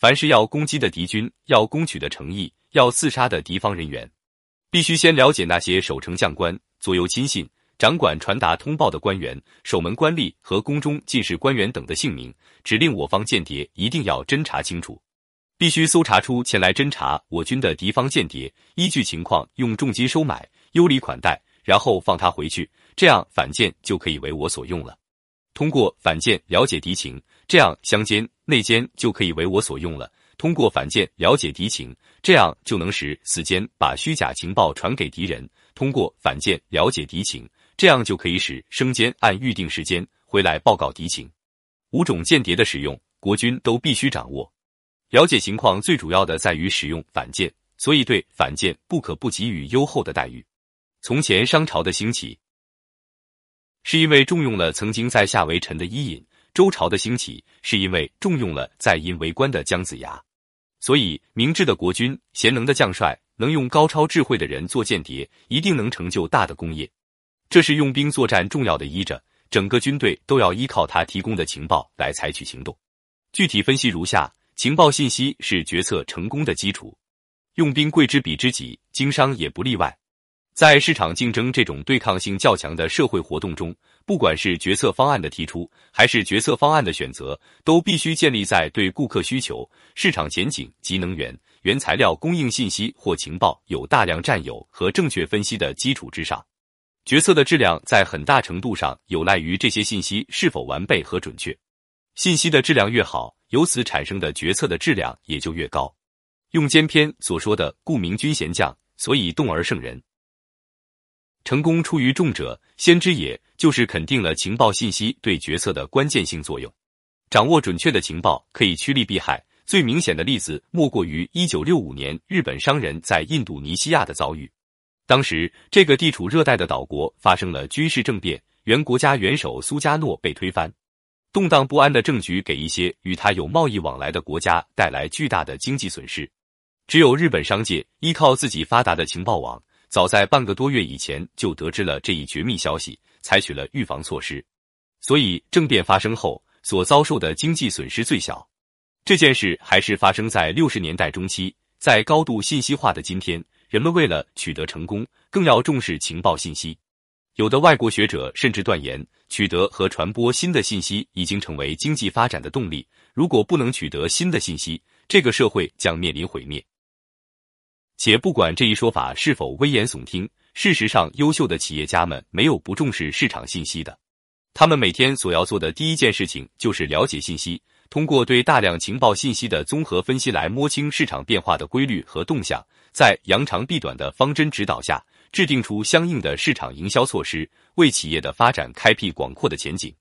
凡是要攻击的敌军，要攻取的诚意，要刺杀的敌方人员，必须先了解那些守城将官、左右亲信、掌管传达通报的官员、守门官吏和宫中进士官员等的姓名，指令我方间谍一定要侦查清楚。必须搜查出前来侦查我军的敌方间谍，依据情况用重金收买、优礼款待，然后放他回去，这样反间就可以为我所用了。通过反间了解敌情，这样乡间内奸就可以为我所用了。通过反间了解敌情，这样就能使死间把虚假情报传给敌人。通过反间了解敌情，这样就可以使生间按预定时间回来报告敌情。五种间谍的使用，国军都必须掌握。了解情况最主要的在于使用反间，所以对反间不可不给予优厚的待遇。从前商朝的兴起，是因为重用了曾经在下为臣的伊尹；周朝的兴起，是因为重用了在殷为官的姜子牙。所以，明智的国君、贤能的将帅、能用高超智慧的人做间谍，一定能成就大的功业。这是用兵作战重要的依着，整个军队都要依靠他提供的情报来采取行动。具体分析如下。情报信息是决策成功的基础，用兵贵之彼知己，经商也不例外。在市场竞争这种对抗性较强的社会活动中，不管是决策方案的提出，还是决策方案的选择，都必须建立在对顾客需求、市场前景及能源、原材料供应信息或情报有大量占有和正确分析的基础之上。决策的质量在很大程度上有赖于这些信息是否完备和准确。信息的质量越好，由此产生的决策的质量也就越高。用兼篇所说的“故明君贤将，所以动而胜人”，成功出于众者，先知也，就是肯定了情报信息对决策的关键性作用。掌握准确的情报可以趋利避害。最明显的例子莫过于一九六五年日本商人在印度尼西亚的遭遇。当时这个地处热带的岛国发生了军事政变，原国家元首苏加诺被推翻。动荡不安的政局给一些与他有贸易往来的国家带来巨大的经济损失。只有日本商界依靠自己发达的情报网，早在半个多月以前就得知了这一绝密消息，采取了预防措施，所以政变发生后所遭受的经济损失最小。这件事还是发生在六十年代中期，在高度信息化的今天，人们为了取得成功，更要重视情报信息。有的外国学者甚至断言，取得和传播新的信息已经成为经济发展的动力。如果不能取得新的信息，这个社会将面临毁灭。且不管这一说法是否危言耸听，事实上，优秀的企业家们没有不重视市场信息的。他们每天所要做的第一件事情就是了解信息，通过对大量情报信息的综合分析来摸清市场变化的规律和动向，在扬长避短的方针指导下。制定出相应的市场营销措施，为企业的发展开辟广阔的前景。